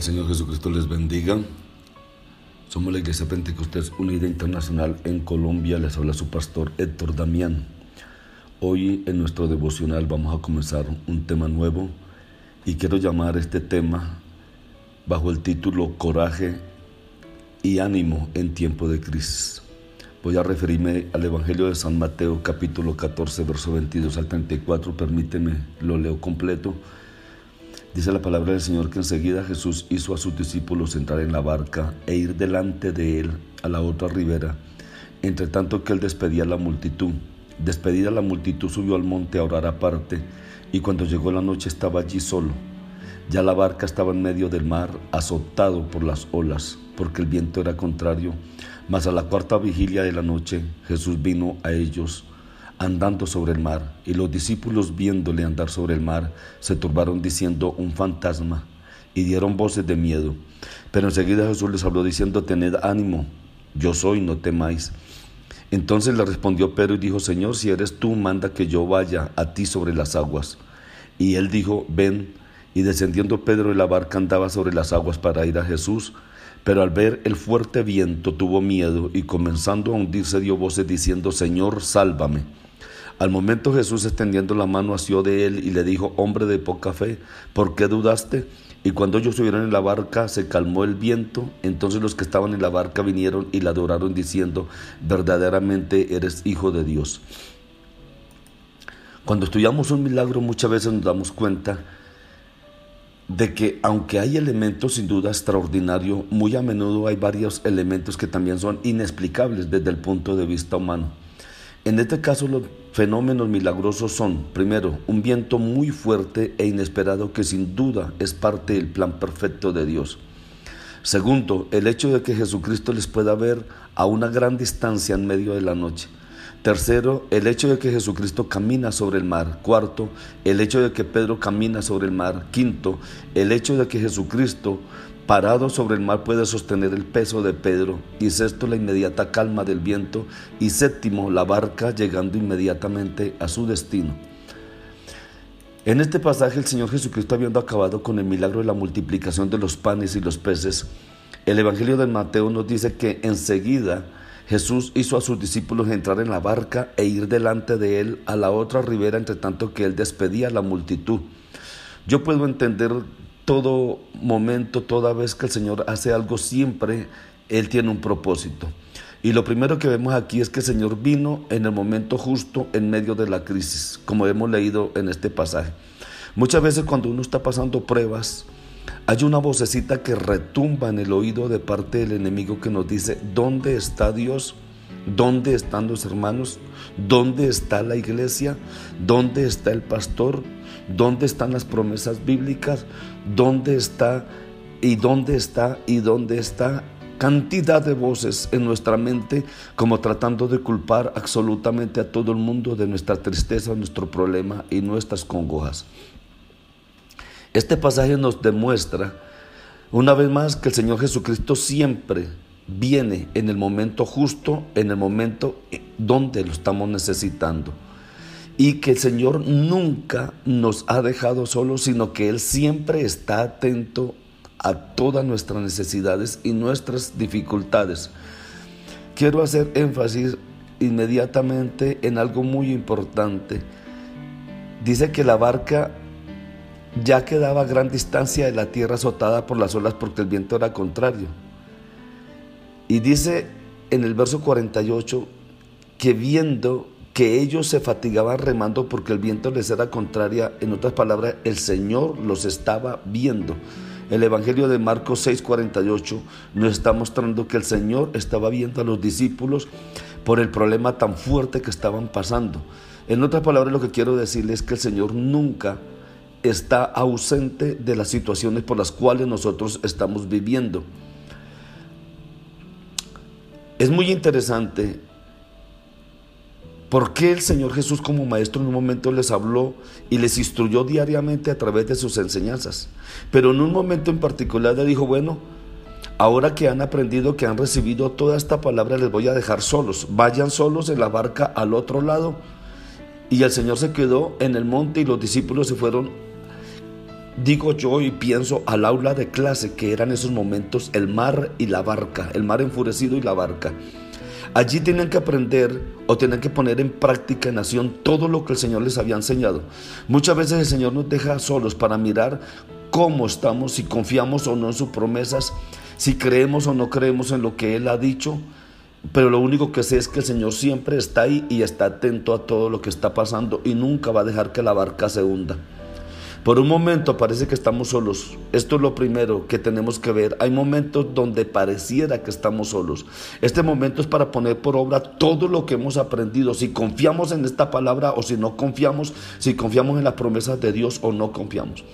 El Señor Jesucristo les bendiga. Somos la Iglesia Pentecostés Unida Internacional en Colombia. Les habla su pastor Héctor Damián. Hoy en nuestro devocional vamos a comenzar un tema nuevo y quiero llamar este tema bajo el título Coraje y ánimo en tiempo de crisis. Voy a referirme al Evangelio de San Mateo capítulo 14 verso 22 al 34. Permíteme, lo leo completo Dice la palabra del Señor que enseguida Jesús hizo a sus discípulos entrar en la barca e ir delante de él a la otra ribera, entre tanto que él despedía a la multitud. Despedida la multitud subió al monte a orar aparte, y cuando llegó la noche estaba allí solo. Ya la barca estaba en medio del mar, azotado por las olas, porque el viento era contrario. Mas a la cuarta vigilia de la noche Jesús vino a ellos andando sobre el mar, y los discípulos viéndole andar sobre el mar, se turbaron diciendo un fantasma, y dieron voces de miedo. Pero enseguida Jesús les habló diciendo, tened ánimo, yo soy, no temáis. Entonces le respondió Pedro y dijo, Señor, si eres tú, manda que yo vaya a ti sobre las aguas. Y él dijo, ven. Y descendiendo Pedro de la barca andaba sobre las aguas para ir a Jesús, pero al ver el fuerte viento tuvo miedo y comenzando a hundirse dio voces diciendo, Señor, sálvame. Al momento Jesús extendiendo la mano asió de él y le dijo, hombre de poca fe, ¿por qué dudaste? Y cuando ellos subieron en la barca se calmó el viento, entonces los que estaban en la barca vinieron y la adoraron diciendo, verdaderamente eres hijo de Dios. Cuando estudiamos un milagro muchas veces nos damos cuenta de que aunque hay elementos sin duda extraordinarios, muy a menudo hay varios elementos que también son inexplicables desde el punto de vista humano. En este caso los fenómenos milagrosos son, primero, un viento muy fuerte e inesperado que sin duda es parte del plan perfecto de Dios. Segundo, el hecho de que Jesucristo les pueda ver a una gran distancia en medio de la noche. Tercero, el hecho de que Jesucristo camina sobre el mar. Cuarto, el hecho de que Pedro camina sobre el mar. Quinto, el hecho de que Jesucristo parado sobre el mar puede sostener el peso de Pedro, y sexto la inmediata calma del viento, y séptimo la barca llegando inmediatamente a su destino. En este pasaje el Señor Jesucristo habiendo acabado con el milagro de la multiplicación de los panes y los peces, el Evangelio de Mateo nos dice que enseguida Jesús hizo a sus discípulos entrar en la barca e ir delante de él a la otra ribera entre tanto que él despedía a la multitud. Yo puedo entender todo momento, toda vez que el Señor hace algo, siempre Él tiene un propósito. Y lo primero que vemos aquí es que el Señor vino en el momento justo en medio de la crisis, como hemos leído en este pasaje. Muchas veces cuando uno está pasando pruebas, hay una vocecita que retumba en el oído de parte del enemigo que nos dice, ¿dónde está Dios? ¿Dónde están los hermanos? ¿Dónde está la iglesia? ¿Dónde está el pastor? ¿Dónde están las promesas bíblicas? ¿Dónde está y dónde está y dónde está? Cantidad de voces en nuestra mente como tratando de culpar absolutamente a todo el mundo de nuestra tristeza, nuestro problema y nuestras congojas. Este pasaje nos demuestra una vez más que el Señor Jesucristo siempre viene en el momento justo, en el momento donde lo estamos necesitando. Y que el Señor nunca nos ha dejado solos, sino que Él siempre está atento a todas nuestras necesidades y nuestras dificultades. Quiero hacer énfasis inmediatamente en algo muy importante. Dice que la barca ya quedaba a gran distancia de la tierra azotada por las olas porque el viento era contrario. Y dice en el verso 48 que viendo que ellos se fatigaban remando porque el viento les era contraria, en otras palabras, el Señor los estaba viendo. El Evangelio de Marcos 6:48 nos está mostrando que el Señor estaba viendo a los discípulos por el problema tan fuerte que estaban pasando. En otras palabras, lo que quiero decirles es que el Señor nunca está ausente de las situaciones por las cuales nosotros estamos viviendo. Es muy interesante por qué el Señor Jesús como maestro en un momento les habló y les instruyó diariamente a través de sus enseñanzas. Pero en un momento en particular le dijo, bueno, ahora que han aprendido, que han recibido toda esta palabra, les voy a dejar solos. Vayan solos en la barca al otro lado. Y el Señor se quedó en el monte y los discípulos se fueron digo yo y pienso al aula de clase que eran esos momentos el mar y la barca, el mar enfurecido y la barca. Allí tienen que aprender o tienen que poner en práctica en acción todo lo que el Señor les había enseñado. Muchas veces el Señor nos deja solos para mirar cómo estamos, si confiamos o no en sus promesas, si creemos o no creemos en lo que Él ha dicho. Pero lo único que sé es que el Señor siempre está ahí y está atento a todo lo que está pasando y nunca va a dejar que la barca se hunda. Por un momento parece que estamos solos. Esto es lo primero que tenemos que ver. Hay momentos donde pareciera que estamos solos. Este momento es para poner por obra todo lo que hemos aprendido. Si confiamos en esta palabra o si no confiamos, si confiamos en las promesas de Dios o no confiamos.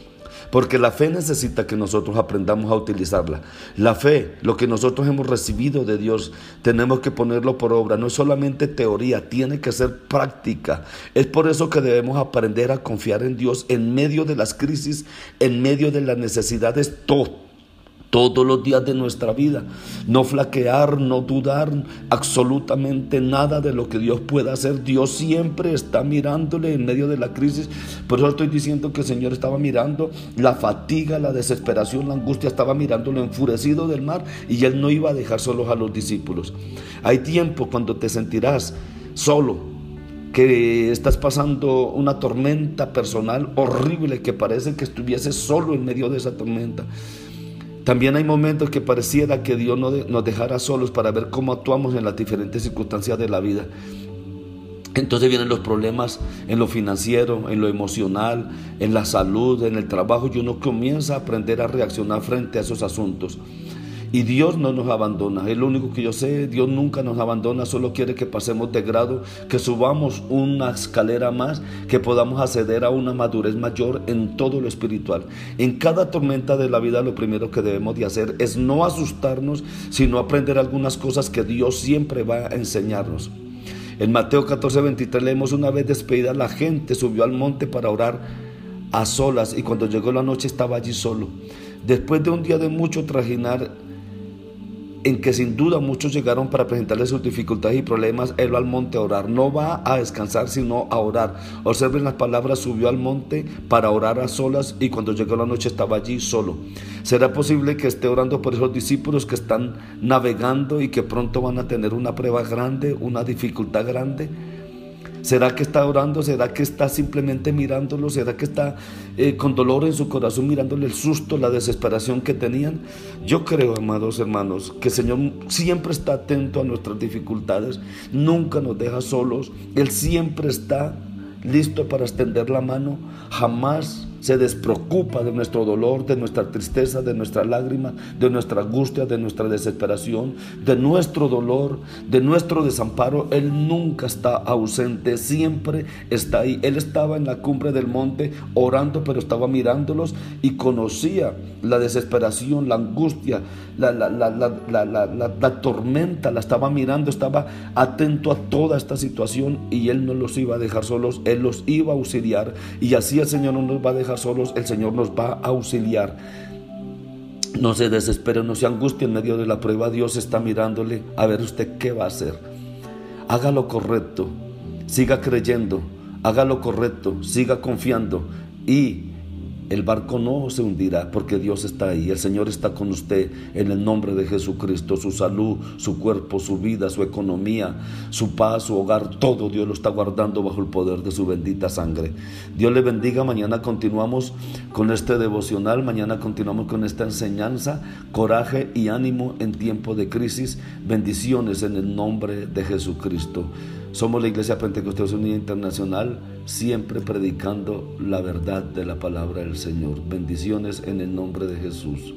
Porque la fe necesita que nosotros aprendamos a utilizarla. La fe, lo que nosotros hemos recibido de Dios, tenemos que ponerlo por obra. No es solamente teoría, tiene que ser práctica. Es por eso que debemos aprender a confiar en Dios en medio de las crisis, en medio de las necesidades. Todo todos los días de nuestra vida. No flaquear, no dudar absolutamente nada de lo que Dios pueda hacer. Dios siempre está mirándole en medio de la crisis. Por eso estoy diciendo que el Señor estaba mirando la fatiga, la desesperación, la angustia, estaba mirando lo enfurecido del mar y Él no iba a dejar solos a los discípulos. Hay tiempo cuando te sentirás solo, que estás pasando una tormenta personal horrible, que parece que estuvieses solo en medio de esa tormenta. También hay momentos que pareciera que Dios nos dejara solos para ver cómo actuamos en las diferentes circunstancias de la vida. Entonces vienen los problemas en lo financiero, en lo emocional, en la salud, en el trabajo y uno comienza a aprender a reaccionar frente a esos asuntos. Y Dios no nos abandona, es lo único que yo sé, Dios nunca nos abandona, solo quiere que pasemos de grado, que subamos una escalera más, que podamos acceder a una madurez mayor en todo lo espiritual. En cada tormenta de la vida lo primero que debemos de hacer es no asustarnos, sino aprender algunas cosas que Dios siempre va a enseñarnos. En Mateo 14, 23 leemos una vez despedida la gente subió al monte para orar a solas y cuando llegó la noche estaba allí solo. Después de un día de mucho trajinar, en que sin duda muchos llegaron para presentarle sus dificultades y problemas, él va al monte a orar. No va a descansar, sino a orar. Observen las palabras, subió al monte para orar a solas y cuando llegó la noche estaba allí solo. ¿Será posible que esté orando por esos discípulos que están navegando y que pronto van a tener una prueba grande, una dificultad grande? ¿Será que está orando? ¿Será que está simplemente mirándolo? ¿Será que está eh, con dolor en su corazón mirándole el susto, la desesperación que tenían? Yo creo, amados hermanos, que el Señor siempre está atento a nuestras dificultades, nunca nos deja solos, Él siempre está listo para extender la mano, jamás se despreocupa de nuestro dolor, de nuestra tristeza, de nuestra lágrima, de nuestra angustia, de nuestra desesperación, de nuestro dolor, de nuestro desamparo. Él nunca está ausente, siempre está ahí. Él estaba en la cumbre del monte orando, pero estaba mirándolos y conocía la desesperación, la angustia, la, la, tormenta, la estaba mirando, estaba atento a toda esta situación y Él no los iba a dejar solos, Él los iba a auxiliar y así el Señor no nos va a dejar solos, el Señor nos va a auxiliar. No se desespere, no se angustie en medio de la prueba. Dios está mirándole a ver usted qué va a hacer. Haga lo correcto, siga creyendo, haga lo correcto, siga confiando y el barco no se hundirá porque Dios está ahí. El Señor está con usted en el nombre de Jesucristo. Su salud, su cuerpo, su vida, su economía, su paz, su hogar, todo Dios lo está guardando bajo el poder de su bendita sangre. Dios le bendiga. Mañana continuamos con este devocional. Mañana continuamos con esta enseñanza. Coraje y ánimo en tiempo de crisis. Bendiciones en el nombre de Jesucristo. Somos la Iglesia Pentecostés Unida Internacional, siempre predicando la verdad de la palabra del Señor. Bendiciones en el nombre de Jesús.